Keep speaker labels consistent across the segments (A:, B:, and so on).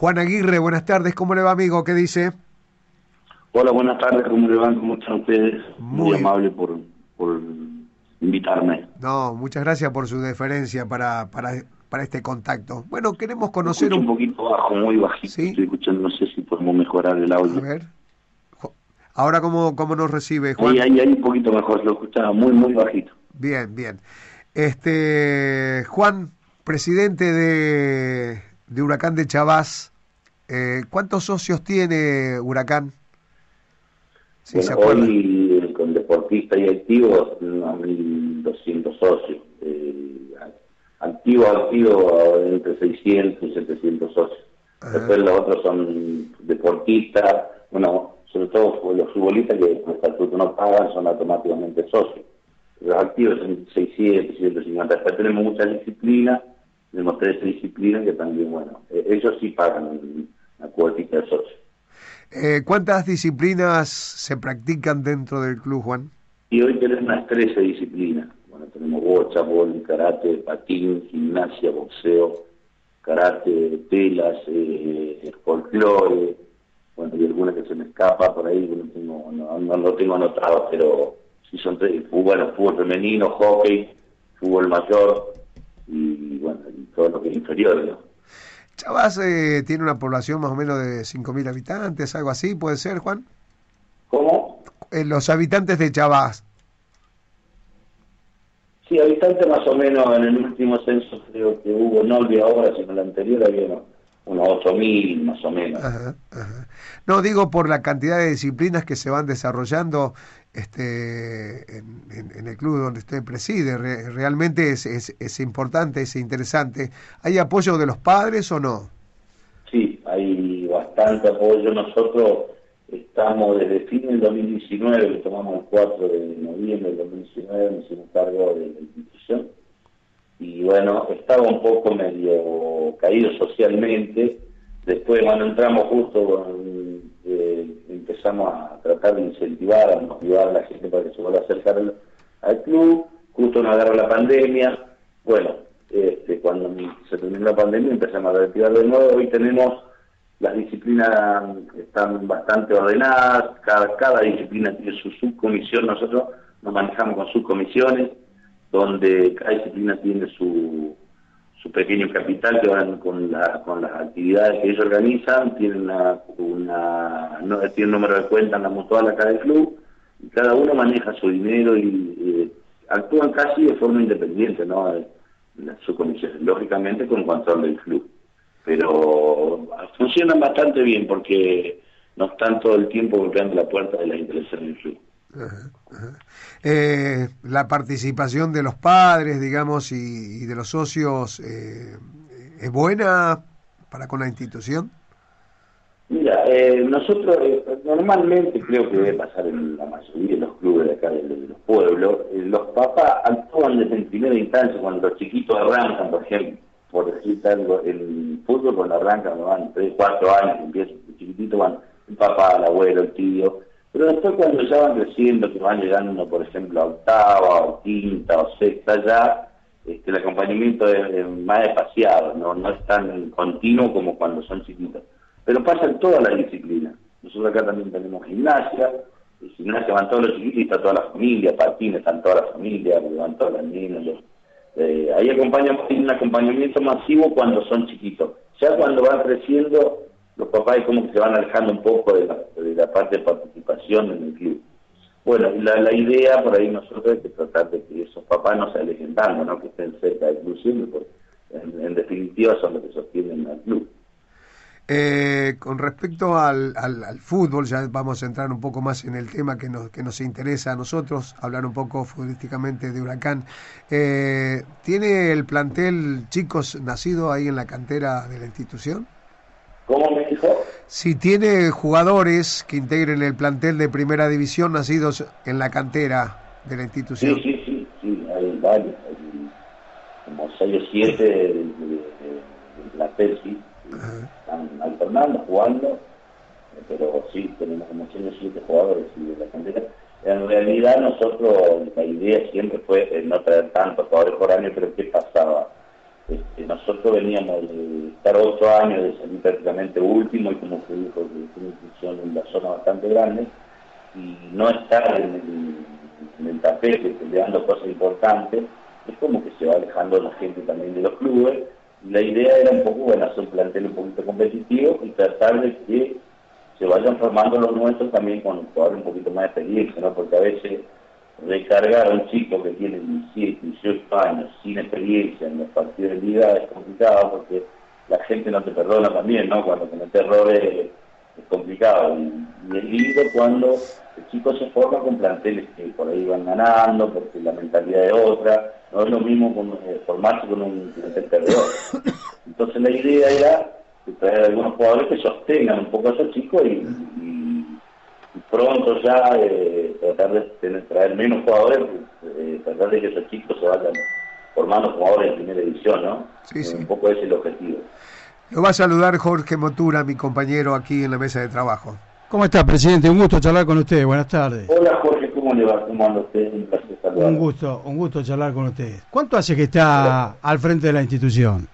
A: Juan Aguirre, buenas tardes, ¿cómo le va amigo? ¿Qué dice?
B: Hola, buenas tardes, ¿cómo le van? ¿Cómo están ustedes? Muy, amable por, por invitarme.
A: No, muchas gracias por su deferencia para, para, para este contacto. Bueno, queremos conocer
B: un... un poquito bajo, muy bajito, ¿Sí? estoy escuchando, no sé si podemos mejorar el audio.
A: A ver. Ahora, ¿cómo, cómo nos recibe, Juan?
B: Ahí, ahí, ahí un poquito mejor, lo escuchaba muy, muy bajito.
A: Bien, bien. Este, Juan, presidente de, de Huracán de Chavás, eh, ¿cuántos socios tiene Huracán?
B: hoy con deportistas y activos, 1.200 socios. Eh, activo, activo, entre 600 y 700 socios. Después los otros son deportistas, bueno, sobre todo los futbolistas que por estatuto no pagan, son automáticamente socios. Los activos son 600, 650. Después tenemos muchas disciplinas, tenemos tres disciplinas que también, bueno, eh, ellos sí pagan la cuotita de socios.
A: Eh, ¿Cuántas disciplinas se practican dentro del club, Juan?
B: Y hoy tenemos unas 13 disciplinas. Bueno, tenemos bocha, bol, karate, patín, gimnasia, boxeo, karate, telas, eh, folclore, bueno, y algunas que se me escapa por ahí, no, tengo, no, lo tengo anotado, pero sí son tres, bueno, fútbol femenino, hockey, fútbol mayor y todo lo que es inferior, ¿no?
A: Chavas eh, tiene una población más o menos de 5.000 habitantes, algo así, ¿puede ser, Juan?
B: ¿Cómo?
A: Eh, los habitantes de Chavas.
B: Sí, habitantes más o menos en el último censo creo que hubo, no el de ahora, sino el anterior, había unos 8.000 más o menos.
A: No, digo por la cantidad de disciplinas que se van desarrollando este, en, el club donde usted preside. realmente es, es, importante, es interesante. ¿Hay apoyo de los padres o no?
B: Sí, hay bastante apoyo. Nosotros estamos desde fin del 2019, que tomamos el 4 de noviembre del 2019, nos hicimos cargo de la institución. Y bueno, estaba un poco medio caído socialmente. Después, cuando entramos justo con empezamos a tratar de incentivar, a motivar a la gente para que se vuelva a acercar al, club, justo nos agarró la pandemia, bueno, este, cuando se terminó la pandemia empezamos a reactivar de nuevo, hoy tenemos las disciplinas están bastante ordenadas, cada, cada disciplina tiene su subcomisión, nosotros nos manejamos con subcomisiones, donde cada disciplina tiene su, su pequeño capital que van con, la, con las actividades que ellos organizan, tienen una, una no, tiene un número de cuenta en la mutual acá del club, y cada uno maneja su dinero y actúan casi de forma independiente, ¿no? Su comisión, lógicamente con control del club. Pero funcionan bastante bien porque no están todo el tiempo golpeando la puerta de las intereses del club.
A: Eh, la participación de los padres, digamos, y, de los socios, eh, ¿es buena para con la institución?
B: Mira, eh, nosotros normalmente creo que debe pasar en la mayoría de los clubes de acá de, los pueblos, los papás actúan desde en primera instancia cuando los chiquitos arrancan, por ejemplo, por decir algo, el fútbol cuando arrancan, van 3, 4 años, empiezan, chiquitito van el papá, el abuelo, el tío, pero después cuando ya van creciendo, que van llegando, por ejemplo, a octava, o quinta, o sexta, ya este, el acompañamiento es, más espaciado, ¿no? no es tan continuo como cuando son chiquitos. Pero pasa en todas las disciplinas. Nosotros acá también tenemos gimnasia, gimnasia van todos los chiquitos y está toda la familia, patines están toda la familia, van todas las niñas. Eh, ahí acompañamos, un acompañamiento masivo cuando son chiquitos. Ya cuando van creciendo, los papás es como que se van alejando un poco de la, parte de participación en el club. Bueno, la, la idea por ahí nosotros es tratar de que esos papás no se alejen tanto, ¿no? que estén cerca del club siempre, porque en, definitiva son los que sostienen al club.
A: Eh, con respecto al, al, fútbol, ya vamos a entrar un poco más en el tema que nos, que nos interesa a nosotros, hablar un poco futbolísticamente de Huracán. Eh, ¿Tiene el plantel chicos nacido ahí en la cantera de la institución? Si tiene jugadores que integren el plantel de primera división nacidos en la cantera de la institución.
B: Sí, sí, sí, sí hay varios, hay como seis o siete del plantel, sí. Están alternando, jugando, pero sí, tenemos como seis o siete jugadores de la cantera. En realidad nosotros, la idea siempre fue no traer tantos jugadores por año, pero ¿qué pasaba? Este, nosotros veníamos de estar ocho años de salir prácticamente último y como usted dijo, de una institución en la zona bastante grande y no estar en el, tapete peleando cosas importantes, es como que se va alejando la gente también de los clubes. La idea era un poco, bueno, hacer un plantel un poquito competitivo y tratar de que se vayan formando los nuestros también con jugadores un poquito más de experiencia, ¿no? Porque a veces recargar a un chico que tiene 17, 18 años sin experiencia en los partidos de liga es complicado porque la gente no te perdona también, ¿no? Cuando comete errores es complicado. Y, es lindo cuando el chico se forma con planteles que por ahí van ganando, porque la mentalidad es otra. No es lo mismo eh, formarse con un plantel perdedor. Entonces la idea era traer algunos jugadores que sostengan un poco a esos chicos y, pronto ya eh, tratar de tener, traer menos jugadores, eh, tratar de que esos chicos se vayan formando jugadores en primera división, ¿no?
A: Sí, sí.
B: Un poco ese es el objetivo.
A: Lo va a saludar Jorge Motura, mi compañero aquí en la mesa de trabajo.
C: ¿Cómo está, presidente? Un gusto charlar con usted. Buenas tardes.
B: Hola, Jorge. ¿Cómo le va? ¿Cómo anda usted? Un placer
C: Un gusto, un gusto charlar con usted. ¿Cuánto hace que está al frente de la institución?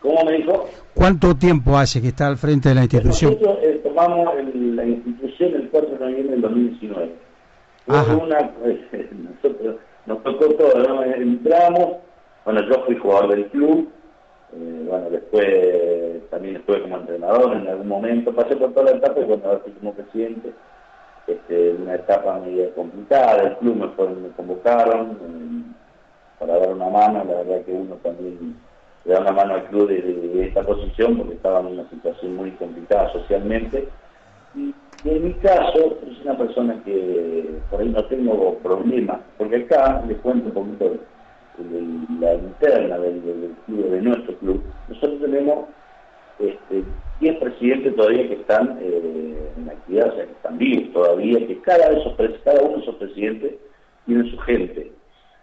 B: ¿Cómo me dijo?
C: ¿Cuánto tiempo hace que está al frente de la institución?
B: Nosotros eh, tomamos la institución el 4 de noviembre del 2019. Una, eh, nosotros, nos tocó todo, ¿no? Entramos, bueno, yo fui jugador del club, eh, bueno, después también estuve como entrenador en algún momento, pasé por toda la etapa y bueno, ahora fui como presidente. Este, una etapa medio complicada, el club me, me convocaron para dar una mano, la verdad que uno también le da una mano al club de, esta posición porque estaba en una situación muy complicada socialmente. Y, en mi caso, es una persona que por ahí no tengo problemas, porque acá les cuento un poquito la interna del, club, de nuestro club. Nosotros tenemos este, 10 presidentes todavía que están eh, en actividad, o sea, que están vivos todavía, que cada, esos, cada uno de esos presidentes tiene su gente.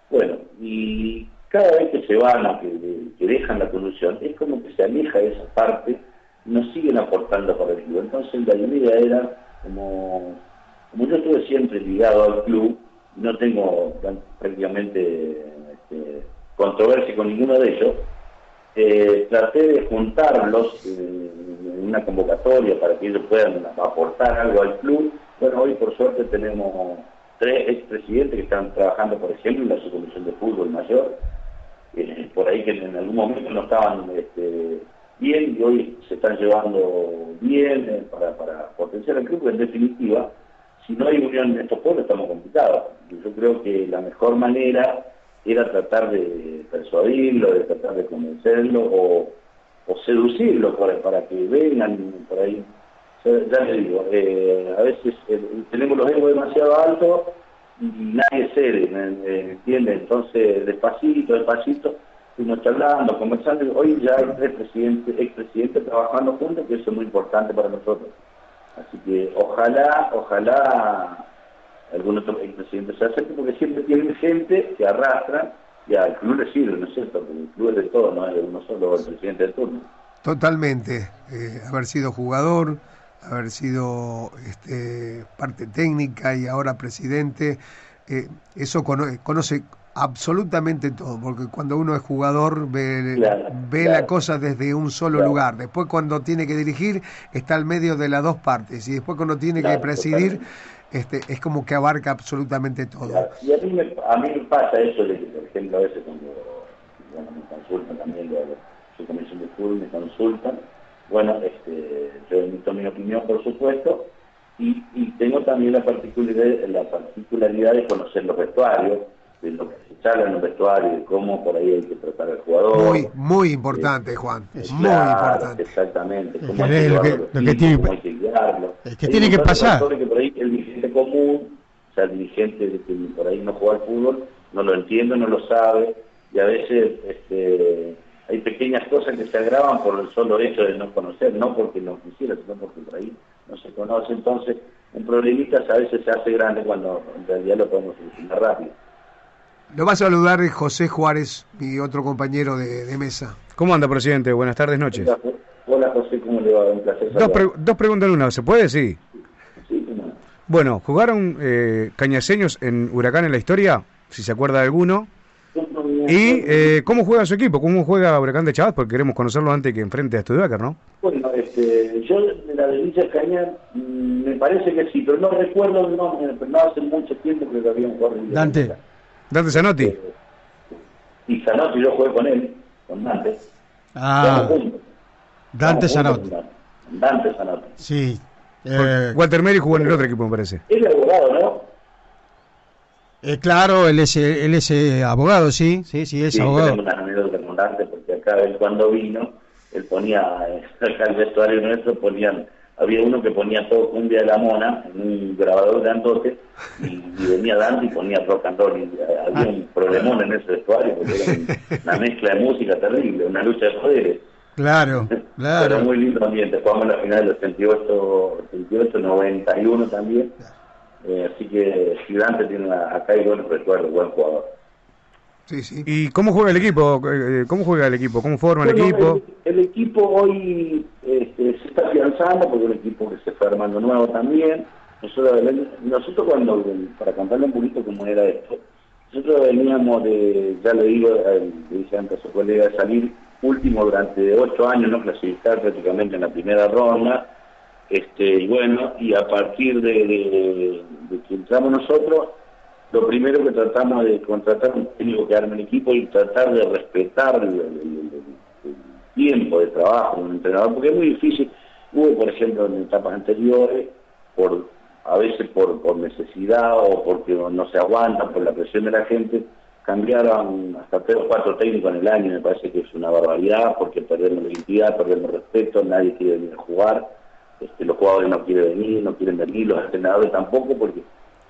B: Bueno, y cada vez que se van o que, dejan la conducción, es como que se aleja de esa parte y nos siguen aportando para el club. Entonces la idea era, como, como yo estuve siempre ligado al club, no tengo prácticamente este, controversia con ninguno de ellos, eh, traté de juntarlos en una convocatoria para que ellos puedan aportar algo al club. Bueno, hoy por suerte tenemos tres expresidentes que están trabajando, por ejemplo, en la subcomisión de fútbol mayor, eh, por ahí que en algún momento no estaban este, bien y hoy se están llevando bien eh, para, potenciar el club. En definitiva, si no hay unión en estos pueblos estamos complicados. Yo creo que la mejor manera era tratar de persuadirlo, de tratar de convencerlo o, seducirlo para, que vengan por ahí. Ya le digo, eh, a veces tenemos los egos demasiado altos y nadie cede, ¿me entiende? Entonces, despacito, despacito, fuimos charlando, conversando, hoy ya hay tres presidentes, expresidentes trabajando juntos, que eso es muy importante para nosotros. Así que ojalá, ojalá algún otro expresidente se acerque, porque siempre tienen gente que arrastra y al club le sirve, ¿no es cierto? Porque el club es de todo, no es de uno solo el presidente del turno.
A: Totalmente, eh, haber sido jugador, haber sido este, parte técnica y ahora presidente, eh, eso conoce, absolutamente todo, porque cuando uno es jugador ve, ve la cosa desde un solo lugar. Después cuando tiene que dirigir está al medio de las dos partes y después cuando tiene que presidir este, es como que abarca absolutamente todo.
B: Y a mí, me, a mí me pasa eso de que, por ejemplo, a veces cuando bueno, me consultan también, su comisión de fútbol me consultan, bueno, este, yo emito mi opinión, por supuesto, y, tengo también la particularidad, la particularidad de conocer los vestuarios, de lo que se charla en los vestuarios, de cómo por ahí hay que tratar al jugador.
A: Muy, muy importante, Juan, es muy importante.
B: Exactamente,
C: cómo hay que, lo que, lo que tiene, cómo hay que guiarlo. Es que tiene que pasar.
B: Que por ahí el dirigente común, o sea, el dirigente que por ahí no juega al fútbol, no lo entiende, no lo sabe, y a veces este, hay pequeñas cosas que se agravan por el solo hecho de no conocer, no porque no quisiera, sino porque por ahí no se conoce. Entonces, un problemita a veces se hace grande cuando en realidad lo podemos solucionar rápido.
A: Lo va a saludar José Juárez, mi otro compañero de, mesa.
C: ¿Cómo anda, presidente? Buenas tardes, noches.
B: Hola, José, ¿cómo le va? Un placer.
C: Dos, dos preguntas en una, ¿se puede? Sí. Sí, Bueno, ¿jugaron eh, cañaseños en Huracán en la historia? Si se acuerda de alguno.
D: ¿Y eh, cómo juega su equipo? ¿Cómo juega Huracán de Chavas? Porque queremos conocerlo antes que enfrente a Studebaker, ¿no?
B: Bueno, este, yo de la de Cañar mm, me parece que sí, pero no recuerdo el nombre, pero no hace mucho tiempo que lo habían jugado.
C: Dante.
D: Dante Zanotti.
B: Y Zanotti yo jugué con él, con Dante.
C: Ah. Dante Zanotti.
B: Dante. Zanotti.
C: Sí. Eh,
D: Walter Meri jugó en el otro equipo, me parece.
B: Él es abogado, ¿no?
C: eh, claro, él es, él es eh, abogado, sí, sí, sí, es
B: Sí,
C: abogado.
B: tenemos una anécdota con Dante, porque acá él cuando vino, él ponía, acá el vestuario nuestro ponían, había uno que ponía todo cumbia de la mona en un grabador grandote y, y venía Dante y ponía rock and roll y eh, había un problemón en ese vestuario porque era un- una mezcla de música terrible, una lucha de poderes.
C: Claro,
B: Pero
C: claro.
B: muy lindo ambiente, jugamos la final del 88, 88 91 también. Eh, así que si Dante tiene una- acá hay buenos recuerdos, buen jugador.
A: Sí, sí.
D: ¿Y cómo juega el equipo? Eh, ¿Cómo juega el equipo? ¿Cómo forma el
B: Bueno,
D: equipo?
B: El, el equipo hoy este, afianzando porque un equipo que se fue armando nuevo también. Nosotros, nosotros cuando, para contarle un poquito cómo era esto, nosotros veníamos de, ya le digo, le dije antes a su colega, salir último durante ocho años, no clasificar prácticamente en la primera ronda. Este, y bueno, y a partir de, que entramos nosotros, lo primero que tratamos de contratar un técnico que arme el equipo y tratar de respetar el- el tiempo de trabajo de un entrenador, porque es muy difícil. Hubo, por ejemplo, en etapas anteriores, por a veces por, necesidad o porque no se aguantan por la presión de la gente, cambiaron hasta tres o cuatro técnicos en el año, me parece que es una barbaridad, porque perdemos la identidad, perdemos respeto, nadie quiere venir a jugar, este, los jugadores no quieren venir, no quieren venir, los entrenadores tampoco, porque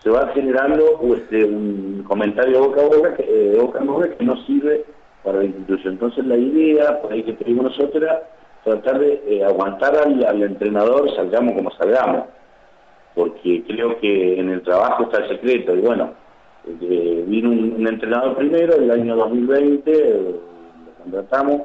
B: se va generando este, un comentario boca a boca, que, eh, boca a boca que no sirve para la institución. Entonces la idea, por ahí que pedimos nosotros, era tratar de eh, aguantar al, entrenador, salgamos como salgamos, porque creo que en el trabajo está el secreto, y bueno, eh, vino un, entrenador primero, el año 2020, eh, lo contratamos,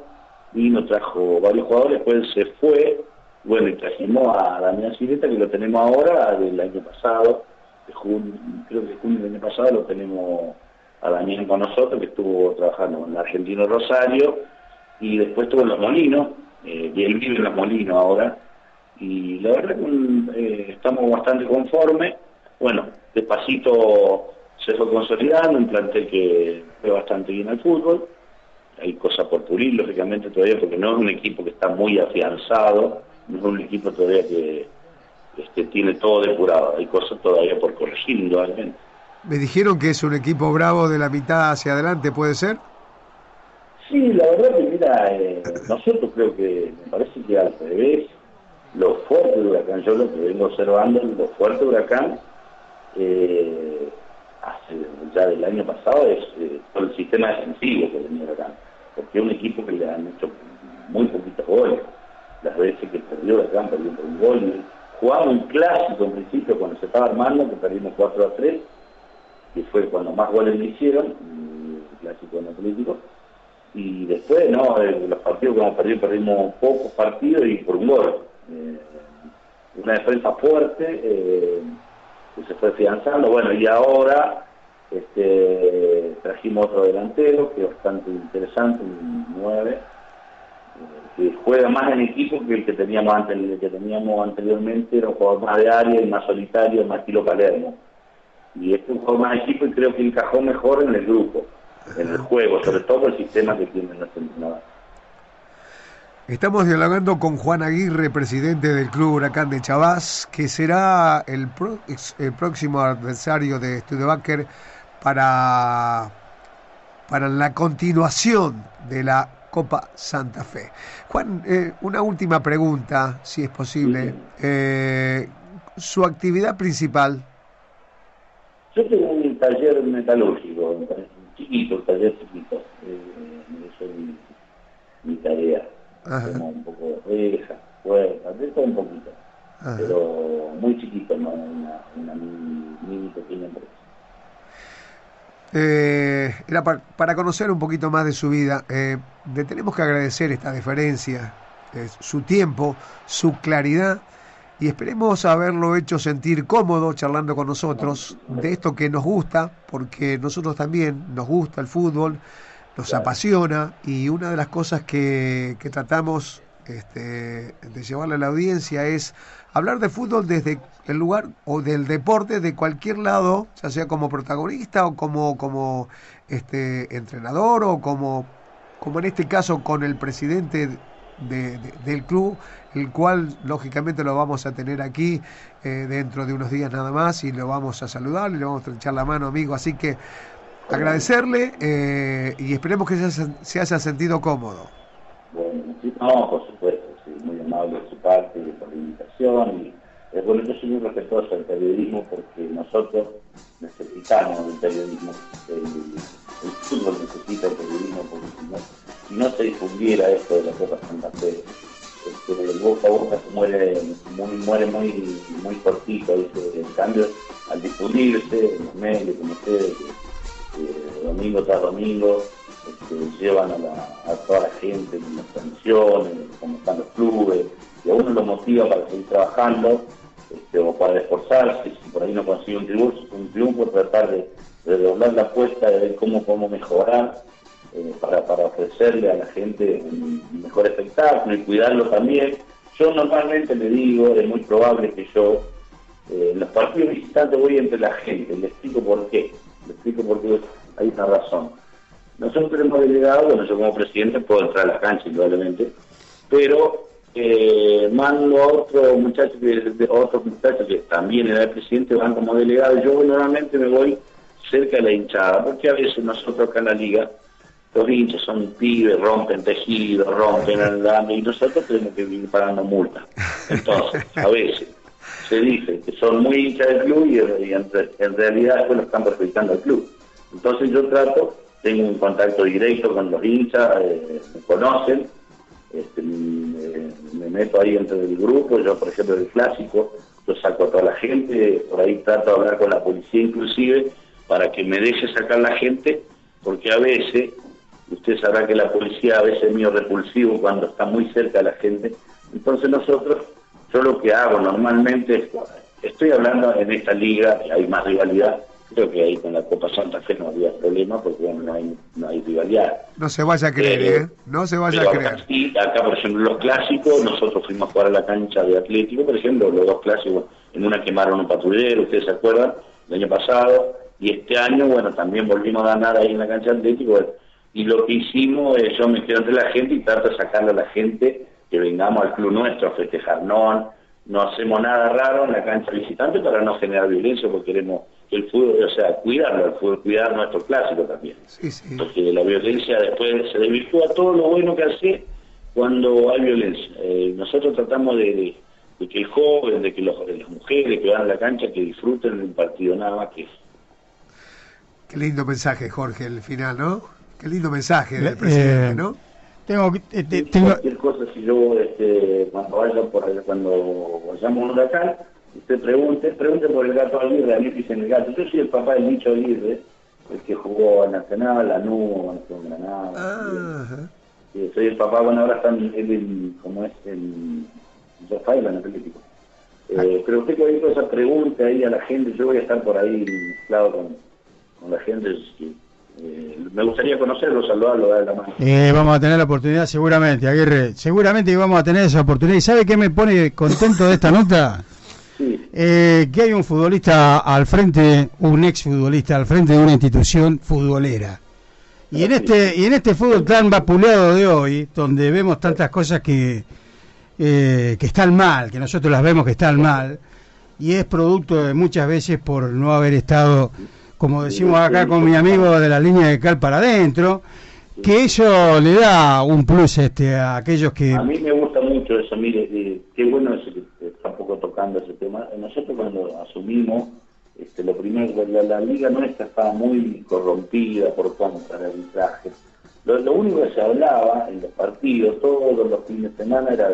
B: vino, trajo varios jugadores, después se fue, bueno, y trajimos a Damián Sileta, que lo tenemos ahora del año pasado, de junio, creo que junio del año pasado lo tenemos a Damián con nosotros, que estuvo trabajando en Argentino Rosario, y después estuvo en Los Molinos, eh, y él vive en Los Molinos ahora, y la verdad que eh, estamos bastante conformes, bueno, despacito se fue consolidando, un plantel que fue bastante bien al fútbol, hay cosas por pulir, lógicamente todavía, porque no es un equipo que está muy afianzado, no es un equipo todavía que este, tiene todo depurado, hay cosas todavía por corregir, indudablemente.
A: Me dijeron que es un equipo bravo de la mitad hacia adelante, ¿puede ser?
B: Sí, la verdad que mira, eh, nosotros creo que, me parece que al revés, lo fuerte de Huracán, yo lo que vengo observando, lo fuerte de Huracán, eh, ya del año pasado es eh, todo el sistema defensivo que tenía Huracán, porque es un equipo que le han hecho muy poquitos goles, las veces que perdió Huracán, perdió por un gol, jugaba un clásico en principio cuando se estaba armando, que perdimos 4 a 3, que fue cuando más goles le hicieron, el clásico en Atlético, y después, no, los partidos que hemos perdido, perdimos pocos partidos y por un gol. Eh, una defensa fuerte, eh, que se fue afianzando, bueno, y ahora este, trajimos otro delantero, que es bastante interesante, un 9, eh, que juega más en equipo que el que teníamos antes, el que teníamos anteriormente era un jugador más de área y más solitario, más estilo Palermo. Y este es un jugador más de equipo y creo que encajó mejor en el grupo en el juego, sobre todo el sistema que tiene nuestro entrenador.
A: Estamos dialogando con Juan Aguirre, presidente del Club Huracán de Chavás, que será el, pro- el próximo adversario de Studebaker para, para la continuación de la Copa Santa Fe. Juan, eh, una última pregunta, si es posible. Eh, su actividad principal.
B: Yo tengo un taller metalúrgico, chiquito, un taller chiquito. Eh, eso es mi, mi tarea. Como un poco de rejas, puertas, de todo un poquito.
A: Ajá.
B: Pero muy chiquito, ¿no? Una, una mini, mini pequeña empresa.
A: Eh, era pa- para conocer un poquito más de su vida. Eh, le tenemos que agradecer esta deferencia, eh, su tiempo, su claridad y esperemos haberlo hecho sentir cómodo charlando con nosotros de esto que nos gusta, porque nosotros también nos gusta el fútbol nos apasiona y una de las cosas que, que tratamos este, de llevarle a la audiencia es hablar de fútbol desde el lugar o del deporte de cualquier lado, ya sea como protagonista o como, como este, entrenador o como, como en este caso con el presidente de- de- del club, el cual lógicamente lo vamos a tener aquí eh, dentro de unos días nada más y lo vamos a saludar y le vamos a echar la mano, amigo. Así que agradecerle eh, y esperemos que se, se haya sentido cómodo.
B: Bueno, sí, no, por supuesto, sí, muy amable de su parte, por la invitación. Y, eh, bueno, yo soy muy respetuoso del periodismo porque nosotros necesitamos del periodismo. No, se difundiera esto de la Copa Santa Fe, este, el boca a boca se muere muy, muere muy, muy cortito. En cambio, al difundirse en los medios, como ustedes, eh, domingo tras domingo, este, llevan a, la- toda la gente en las transmisiones, cómo están los clubes, y a uno lo motiva para seguir trabajando este, o para esforzarse, si por ahí no consigue un triunfo, un triunfo tratar de, de doblar la apuesta, de ver cómo podemos mejorar eh, para, para ofrecerle a la gente un mejor espectáculo y cuidarlo también. Yo normalmente le digo, es muy probable que yo eh, en los partidos visitantes voy entre la gente, le explico por qué, le explico por qué hay una razón. Nosotros tenemos delegado, bueno, yo como presidente puedo entrar a la cancha indudablemente, pero eh, mando a otro muchacho que de- otros muchachos que también era el presidente, van como delegado. Yo normalmente me voy cerca de la hinchada, porque a veces nosotros acá en la liga, los hinchas son pibes, rompen tejidos, rompen andando, y nosotros tenemos que ir pagando multas. Entonces, a veces se dice que son muy hinchas del club y, en, re- en realidad después lo están perjudicando al club. Entonces yo trato, tengo un contacto directo con los hinchas, eh, me conocen, este, me, me meto ahí entre el grupo, yo por ejemplo del clásico, yo saco a toda la gente, por ahí trato de hablar con la policía inclusive, para que me deje sacar la gente, porque a veces, usted sabrá que la policía a veces es medio repulsivo cuando está muy cerca de la gente, entonces nosotros, yo lo que hago normalmente es, estoy hablando en esta liga, hay más rivalidad, creo que ahí con la Copa Santa Fe no había problema, porque bueno, no hay, no hay rivalidad.
A: No se vaya a creer,
B: Eh,
A: ¿eh? No se vaya a
B: acá,
A: creer.
B: sí, acá, por ejemplo, los clásicos, nosotros fuimos a jugar a la cancha de Atlético, por ejemplo, los dos clásicos, en una quemaron un patrullero, ustedes se acuerdan, el año pasado, y este año, bueno, también volvimos a ganar ahí en la cancha de Atlético, y lo que hicimos, es yo me quedo entre la gente y trato de sacarle a la gente que vengamos al club nuestro a festejar, no, no hacemos nada raro en la cancha visitante para no generar violencia, porque queremos que el fútbol, o sea, cuidarlo, el fútbol, cuidar nuestro clásico también
A: Sí, sí.
B: porque la violencia después se desvirtúa todo lo bueno que hace cuando hay violencia. Eh, nosotros tratamos de, de- de que el joven, de que los- de las mujeres que van a la cancha, que disfruten del partido, nada más que eso.
A: Qué lindo mensaje, Jorge, el final, ¿no? Qué lindo mensaje del presidente,
C: eh,
A: ¿no?
C: Tengo, que- eh, te- tengo-
B: Cualquier cosa, si yo, este, cuando vaya por el- cuando vayamos a un huracán, usted pregunte, pregunte por el gato Aguirre, a mí dicen el gato. Yo soy el papá del Nicho Aguirre, el que jugó a Nacional, a NU, a Granada.
A: Ah.
B: Sí, soy el papá, bueno, ahora están él en, como es, en Rafael, en Atlético. Eh, pero usted cualquier cosa pregunta ahí a la gente, yo voy a estar por ahí mezclado con, con la gente. Eh, me gustaría conocerlo, saludarlo, darle la mano.
C: eh, vamos a tener la oportunidad seguramente, Aguirre. Seguramente que vamos a tener esa oportunidad. ¿Y sabe qué me pone contento de esta nota?
B: Sí,
C: Eh, que hay un futbolista al frente, un ex futbolista al frente de una institución futbolera. Y en este y en este fútbol tan vapuleado de hoy, donde vemos tantas cosas que eh, que están mal, que nosotros las vemos que están mal, y es producto de muchas veces por no haber estado, como decimos acá con mi amigo de la línea de cal para adentro, que eso le da un plus este a aquellos que
B: a mí me gusta mucho eso, mire, eh, qué bueno es que está un poco tocando ese tema. Nosotros cuando asumimos, este, lo primero, la, la liga nuestra estaba muy corrompida por contra del arbitraje. Lo, lo único que se hablaba en los partidos, todos los fines de semana, era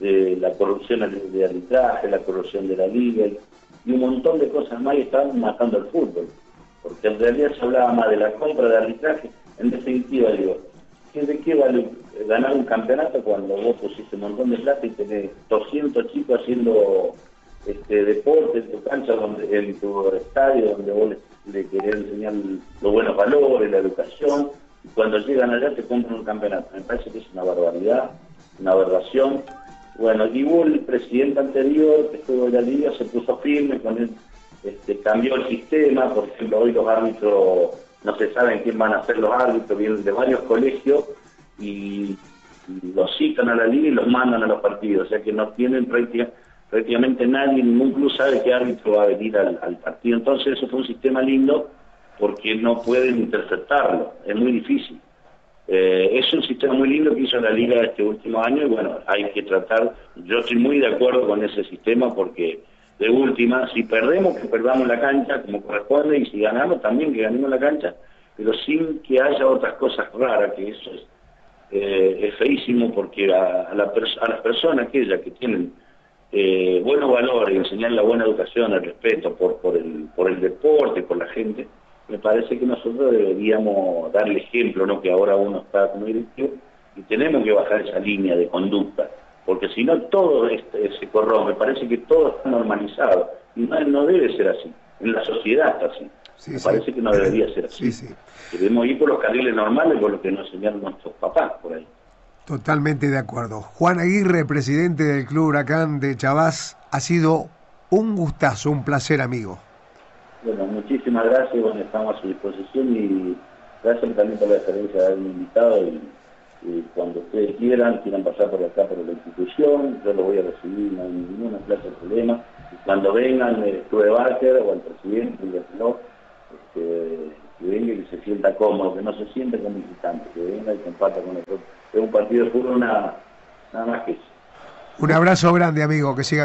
B: de la corrupción de de arbitraje, la corrupción de la liga y un montón de cosas más y estaban matando el fútbol. Porque en realidad se hablaba más de la compra de arbitraje. En definitiva, digo, ¿qué- ¿de qué vale ganar un campeonato cuando vos pusiste un montón de plata y tenés 200 chicos haciendo este deporte en tu cancha, en tu estadio, donde vos le, le querés enseñar los buenos valores, la educación? y cuando llegan allá te compran un campeonato. Me parece que es una barbaridad, una aberración. Bueno, y el presidente anterior que estuvo en la liga, se puso firme con él, este, cambió el sistema, por ejemplo, hoy los árbitros no se saben quién van a ser los árbitros, vienen de varios colegios y, los citan a la liga y los mandan a los partidos, o sea que no tienen prácticamente nadie, ningún club sabe qué árbitro va a venir al, partido. Entonces eso fue un sistema lindo porque no pueden interceptarlo, es muy difícil. Eh, es un sistema muy lindo que hizo la liga este último año y bueno, hay que tratar, yo estoy muy de acuerdo con ese sistema porque de última, si perdemos, que perdamos la cancha como corresponde, y si ganamos, también que ganemos la cancha, pero sin que haya otras cosas raras, que eso es, eh, feísimo, porque a, las personas aquellas que tienen eh, buenos valores, enseñar la buena educación, el respeto por, el deporte, por la gente, me parece que nosotros deberíamos darle ejemplo, no que ahora uno está como directivo, y tenemos que bajar esa línea de conducta porque si no todo este, se corrompe, parece que todo está normalizado, y no, debe ser así, en la sociedad está así, me parece que no debería ser así. Debemos ir por los carriles normales, por lo que nos enseñaron nuestros papás por ahí.
A: Totalmente de acuerdo. Juan Aguirre, presidente del Club Huracán de Chavás, ha sido un gustazo, un placer, amigo.
B: Bueno, muchísimas gracias, bueno, estamos a su disposición y gracias también por la experiencia de haberme invitado y cuando ustedes quieran, quieran pasar por acá por la institución, yo lo voy a recibir, no hay ninguna clase de problema. Cuando vengan, el Club Barker o el presidente, dígaselo, este, que venga y que se sienta cómodo, que no se sienta como visitante, que venga y comparta con nosotros. Es un partido de fútbol nada, nada más que eso.
A: Un abrazo grande, amigo, que siga bien.